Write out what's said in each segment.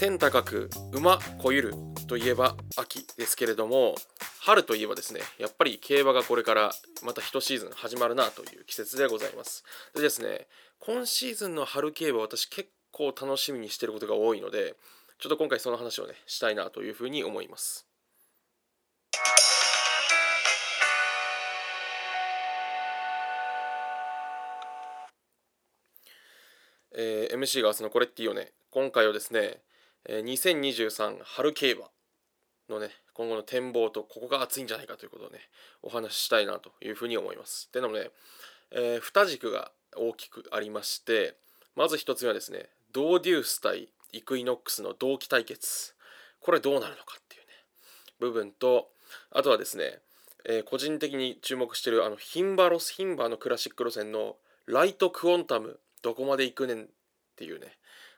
天高く馬こゆるといえば秋ですけれども春といえばですねやっぱり競馬がこれからまた一シーズン始まるなという季節でございます。でですね今シーズンの春競馬私結構楽しみにしてることが多いのでちょっと今回その話をねしたいなというふうに思います。えー、MC が明日のこれっていいよね今回はですねえ2023春競馬のね今後の展望とここが熱いんじゃないかということをねお話ししたいなというふうに思います。っていうのもね、えー、2軸が大きくありましてまず1つ目はですねドーデュース対イクイノックスの同期対決これどうなるのかっていうね部分とあとはですね、えー、個人的に注目してるあのヒンバロスヒンバのクラシック路線のライトクオンタムどこまで行くねんっていうね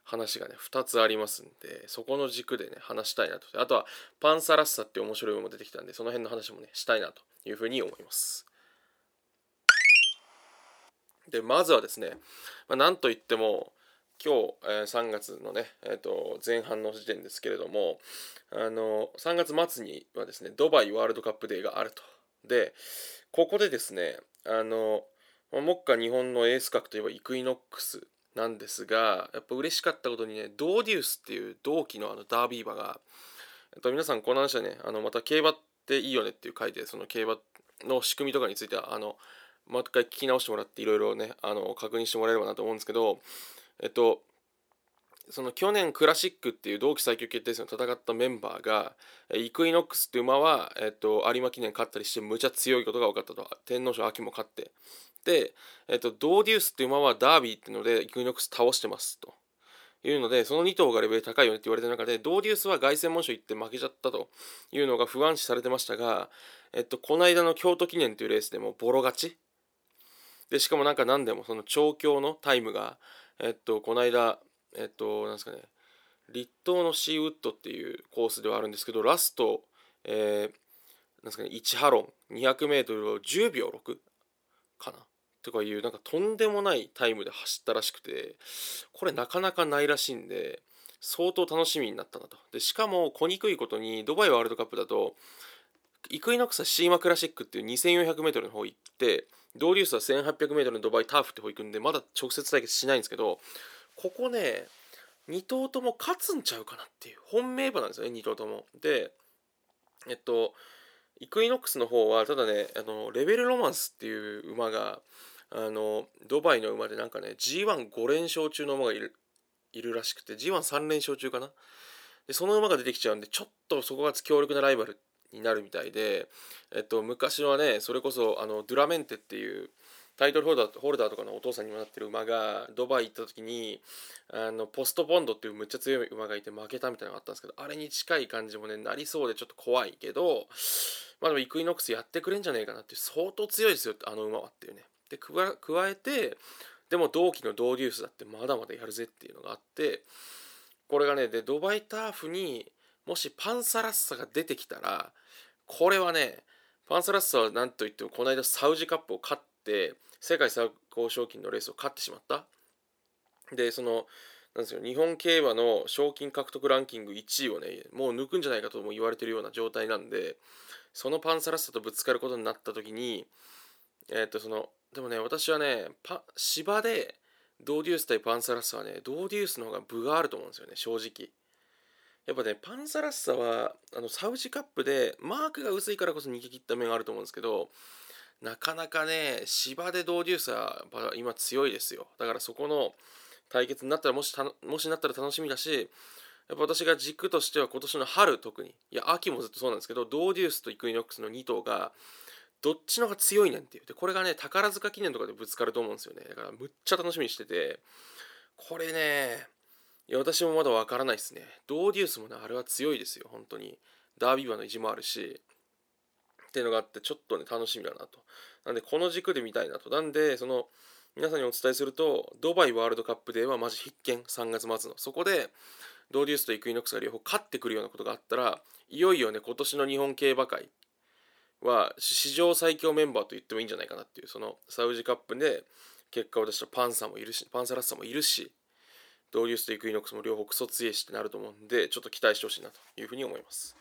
話がね2つありますんでそこの軸でね話したいなと。あとはパンサラッサって面白いものも出てきたんでその辺の話もねしたいなというふうに思います。でまずはですね、まあ、なんといっても今日、えー、3月のね、えーと、前半の時点ですけれどもあの3月末にはですねドバイワールドカップデーがあると。でここでですねあの目下日本のエース格といえばイクイノックスなんですがやっぱ嬉しかったことにねドーデュースっていう同期のあのダービー馬が、えっと、皆さんこの話はねあのまた競馬っていいよねっていう回でその競馬の仕組みとかについてはあのもう一回聞き直してもらっていろいろねあの確認してもらえればなと思うんですけどえっとその去年クラシックっていう同期最強決定戦を戦ったメンバーがイクイノックスっていう馬は、えっと、有馬記念勝ったりしてむちゃ強いことが分かったと。天皇賞秋も勝って。で、えっと、ドーデュースっていう馬はダービーっていうのでイクイノックス倒してますと。いうのでその2頭がレベル高いよねって言われてる中でドーデュースは凱旋門賞行って負けちゃったと。いうのが不安視されてましたが、えっと、この間の京都記念というレースでもボロ勝ち。でしかもなんか何でもその調教のタイムがえっとこの間えっとなんですかね。立東のシーウッドっていうコースではあるんですけどラスト、えー、なんですかね1ハロン 200m を10秒6かな。とかいうなんかとんでもないタイムで走ったらしくてこれなかなかないらしいんで相当楽しみになったなと。でしかも小にくいことにドバイワールドカップだとイクイノクスはシーマクラシックっていう 2400m の方行ってドーリュースは 1800m のドバイターフって方行くんでまだ直接対決しないんですけどここね2頭とも勝つんちゃうかなっていう本命馬なんですよね2頭とも。でえっとイクイノックスの方はただねあのレベルロマンスっていう馬があのドバイの馬でなんかね G15 連勝中の馬がいるいるらしくて G13 連勝中かな。でその馬が出てきちゃうんでちょっとそこが強力なライバルになるみたいで、えっと、昔はねそれこそあのドゥラメンテっていうタイトルホルダーホルダーとかのお父さんにもなってる馬がドバイ行った時にあのポストボンドっていうむっちゃ強い馬がいて負けたみたいなのがあったんですけどあれに近い感じもねなりそうでちょっと怖いけどまあでもイクイノックスやってくれんじゃねえかなって相当強いですよあの馬はっていうね。で加えてでも同期のドーデュースだってまだまだやるぜっていうのがあってこれがねでドバイターフにもしパンサラッサが出てきたらこれはねパンサラッサは何といってもこの間サウジカップを勝って世界最高賞金のレースを勝ってしまった。でそのなんですよ日本競馬の賞金獲得ランキング1位をねもう抜くんじゃないかとも言われてるような状態なんでそのパンサラッサとぶつかることになった時にえっ、とそのでもね私はねパ芝でドーデュース対パンサラッサはねドーデュースの方が分があると思うんですよね正直。やっぱねパンサラッサはあのサウジカップでマークが薄いからこそ逃げ切った面があると思うんですけどなかなかね芝でドーデュースは今強いですよ。だからそこの対決になったらもしたもしなったら楽しみだしやっぱ私が軸としては今年の春特にいや秋もずっとそうなんですけどドーデュースとイクイノックスの2頭がどっちの方が強いねんっていう。でこれがね宝塚記念とかでぶつかると思うんですよね。だからむっちゃ楽しみにしてて。これねいや私もまだわからないですね。ドーデュースもねあれは強いですよ。本当に。ダービー馬の意地もあるし。っていうのがあってちょっとね楽しみだなと。なんでこの軸で見たいなと。なんでその皆さんにお伝えするとドバイワールドカップではマジ必見。3月末の。そこでドーデュースとイクイノックスが両方勝ってくるようなことがあったらいよいよね今年の日本競馬界は史上最強メンバーと言ってもいいんじゃないかなっていう。そのサウジカップで結果を出したパンサーもいるしパンサラッサもいるしドーリウスとイクイノックスも両方クソ強いしってなると思うんでちょっと期待してほしいなというふうに思います。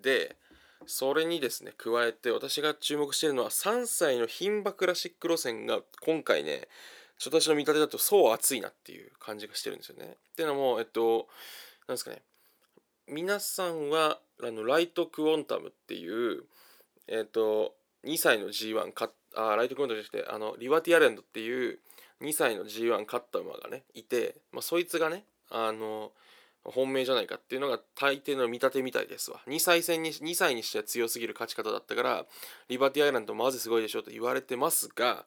でそれにですね加えて私が注目しているのは3歳の牝馬クラシック路線が今回ね私の見立てだとそう熱いなっていう感じがしてるんですよね。っていうのもえっとなんですかね皆さんはあのライトクオンタムっていうえっと2歳の G1 勝あライトクオンタムじゃなくてあのリバティアイランドっていう2歳の G1 勝った馬がねいて、まあ、そいつがねあの本命じゃないかっていうのが大抵の見立てみたいですわ。2歳戦に2歳にしては強すぎる勝ち方だったからリバティアイランドまずすごいでしょと言われてますが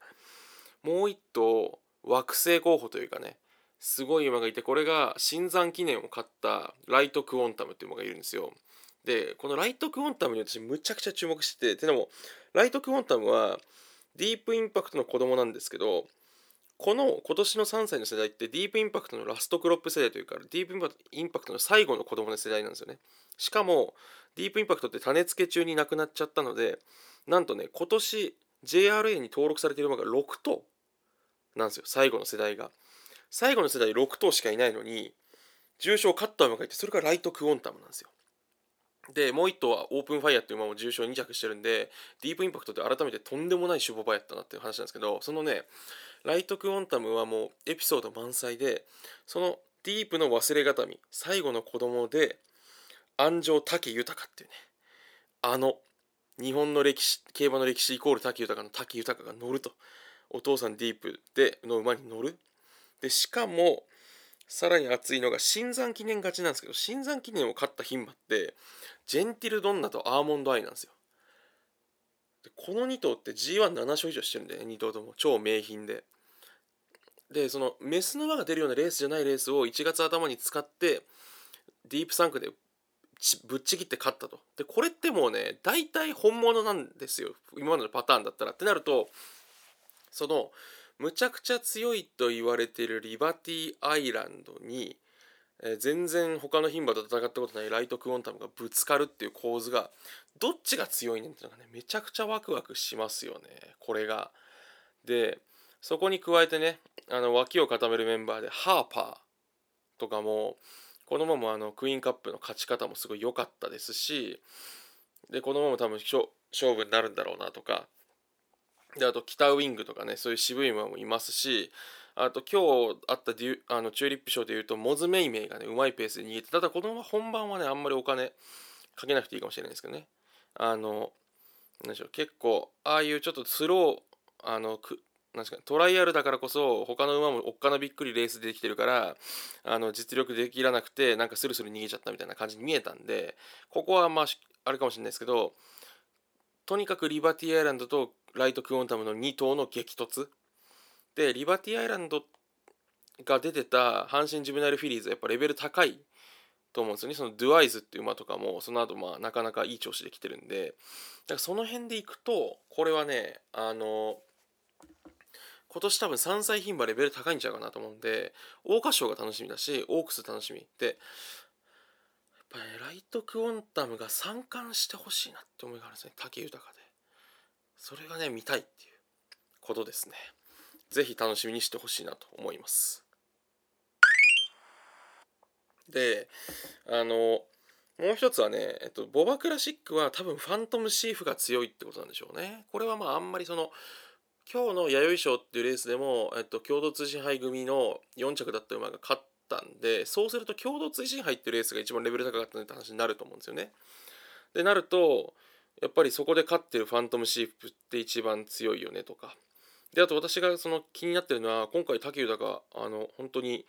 もう一頭惑星候補というかねすごい馬がいてこれがシンザン記念を勝ったライトクオンタムっていう馬がいるんですよ。でこのライトクオンタムに私むちゃくちゃ注目してててでもライトクオンタムはディープインパクトの子供なんですけどこの今年の3歳の世代ってディープインパクトのラストクロップ世代というかディープインパクトの最後の子供の世代なんですよね。しかもディープインパクトって種付け中に亡くなっちゃったのでなんとね今年 JRA に登録されている馬が6頭なんですよ最後の世代が。最後の世代6頭しかいないのに重賞勝った馬がいてそれがライトクオンタムなんですよ。でもう1頭はオープンファイヤーっていう馬も重賞2着してるんでディープインパクトって改めてとんでもない種牡馬やったなっていう話なんですけどそのねライトクオンタムはもうエピソード満載でそのディープの忘れ形見最後の子供で鞍上武豊っていうねあの日本の歴史競馬の歴史イコール武豊の武豊が乗るとお父さんディープでの馬に乗る。でしかもさらに熱いのが新山記念勝ちなんですけど新山記念を勝った牝馬ってジェンティルドンナとアーモンドアイなんですよ。この2頭って G17 勝以上してるんで、ね、2頭とも。超名品で。でそのメスの馬が出るようなレースじゃないレースを1月頭に使ってディープサンクでぶっちぎって勝ったと。でこれってもうね大体本物なんですよ。今までのパターンだったら。ってなるとそのむちゃくちゃ強いと言われているリバティアイランドに、えー、全然他の牝馬と戦ったことないライトクオンタムがぶつかるっていう構図がどっちが強いねんっていうのがねめちゃくちゃワクワクしますよねこれが。でそこに加えてねあの脇を固めるメンバーでハーパーとかもこのままあのクイーンカップの勝ち方もすごい良かったですしでこのまま多分勝負になるんだろうなとかであと北ウィングとかねそういう渋い馬もいますしあと今日あったデュあのチューリップ賞でいうとモズメイメイがねうまいペースで逃げてただこのまま本番はねあんまりお金かけなくていいかもしれないですけどね。あの何でしょう結構ああいうちょっとスローあのくなんですかトライアルだからこそ他の馬もおっかなびっくりレースできてるからあの実力できらなくてなんかスルスル逃げちゃったみたいな感じに見えたんでここはまああれかもしれないですけどとにかくリバティアイランドとライトクオンタムの2頭の激突でリバティアイランドが出てた阪神ジュベナイルフィリーズはやっぱレベル高いと思うんですよね。そのドゥアイズっていう馬とかもその後まあなかなかいい調子できてるんで。だからその辺でいくとこれはねあの今年多分3歳牝馬レベル高いんちゃうかなと思うんで桜花賞が楽しみだしオークス楽しみで。やっぱねライトクオンタムが三冠してほしいなって思いがあるんですね。武豊で。それがね見たいっていうことですね。是非楽しみにしてほしいなと思いますであのもう一つはね、えっと、ボバクラシックは多分ファントムシーフが強いってことなんでしょうね。これはまああんまりその今日の弥生賞っていうレースでも、えっと、共同通信杯組の4着だった馬が勝ったんでそうすると共同通信杯っていうレースが一番レベル高かったねって話になると思うんですよね。でなるとやっぱりそこで勝ってるファントムシーフって一番強いよねとかであと私がその気になってるのは今回武豊があの本当に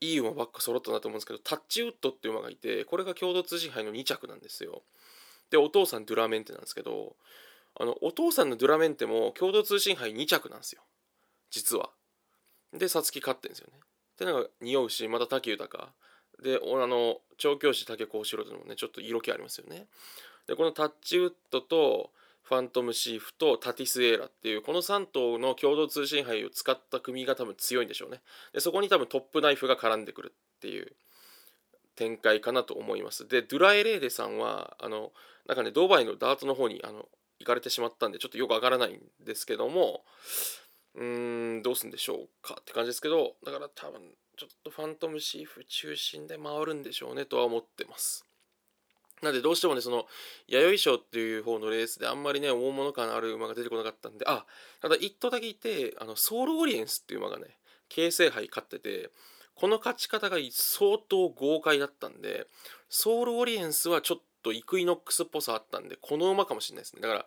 いい馬ばっか揃ったなと思うんですけどタッチウッドっていう馬がいてこれが共同通信杯の2着なんですよ。でお父さんドゥラメンテなんですけどあのお父さんのドゥラメンテも共同通信杯2着なんですよ。実は。で皐月勝ってんですよね。でなんか匂うしまた武豊であの調教師竹幸四郎ともねちょっと色気ありますよね。でこのタッチウッドとファントムシーフとタティスエーラっていうこの3頭の共同通信杯を使った組が多分強いんでしょうね。でそこに多分トップナイフが絡んでくるっていう展開かなと思います。でドゥラエレーデさんはあのなんかねドバイのダートの方にあの行かれてしまったんでちょっとよくわからないんですけどもうーんどうすんでしょうかって感じですけどだから多分ちょっとファントムシーフ中心で回るんでしょうねとは思ってます。なんでどうしてもねその弥生賞っていう方のレースであんまりね大物感ある馬が出てこなかったんであただ1頭だけいてあのソウルオリエンスっていう馬がね京成杯勝っててこの勝ち方が相当豪快だったんでソールオリエンスはちょっとイクイノックスっぽさあったんでこの馬かもしれないですね。だから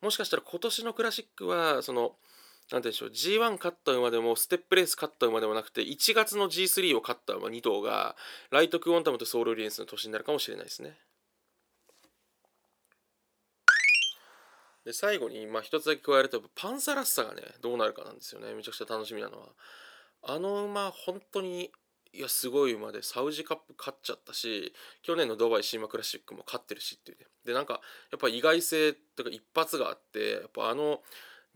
もしかしたら今年のクラシックはそのなんでしょう G1 勝った馬でもステップレース勝った馬でもなくて1月の G3 を勝った馬2頭がライトクオンタムとソールオリエンスの年になるかもしれないですね。で最後にまあ一つだけ加えるとパンサラッサがねどうなるかなんですよね。めちゃくちゃ楽しみなのは。あの馬本当にいやすごい馬でサウジカップ勝っちゃったし去年のドバイシーマクラシックも勝ってるしっていうね。でなんかやっぱ意外性とか一発があってやっぱあの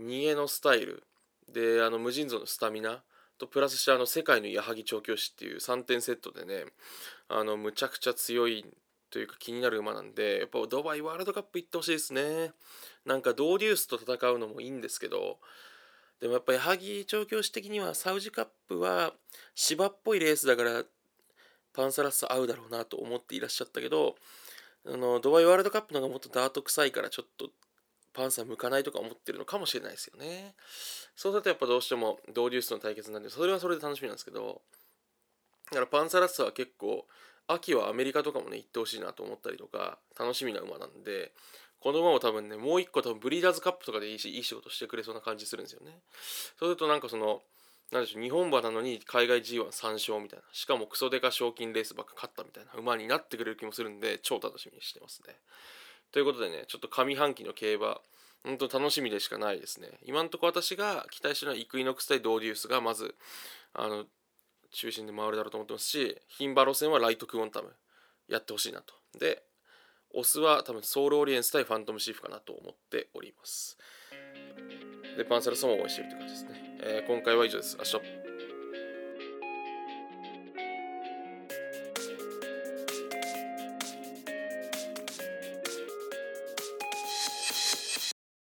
逃げのスタイルであの無尽蔵のスタミナとプラスしてあの世界の矢作調教師っていう3点セットでねあのむちゃくちゃ強いんというか気になる馬なんでやっぱドバイワールドカップ行ってほしいですね。なんかドーデュースと戦うのもいいんですけどでもやっぱ矢作調教師的にはサウジカップは芝っぽいレースだからパンサラッサ合うだろうなと思っていらっしゃったけどあのドバイワールドカップの方がもっとダート臭いからちょっとパンサー向かないとか思ってるのかもしれないですよね。そうするとやっぱどうしてもドーデュースの対決なんでそれはそれで楽しみなんですけどだからパンサラッサは結構秋はアメリカとかもね行ってほしいなと思ったりとか楽しみな馬なんでこの馬も多分ねもう一個多分ブリーダーズカップとかでいいしいい仕事してくれそうな感じするんですよね。そうするとなんかそのなんでしょう日本馬なのに海外 G13 勝みたいなしかもクソデカ賞金レースばっか勝ったみたいな馬になってくれる気もするんで超楽しみにしてますね。ということでねちょっと上半期の競馬本当楽しみでしかないですね。今のところ私が期待してるのはイクイノックス対ドーデュースがまずあの中心で回るだろうと思ってますし牝馬路線はライトクオンタムやってほしいなと。でオスは多分ソウルオリエンス対ファントムシーフかなと思っております。でパンサルソンを応援しているという感じですね、えー、今回は以上です。明日。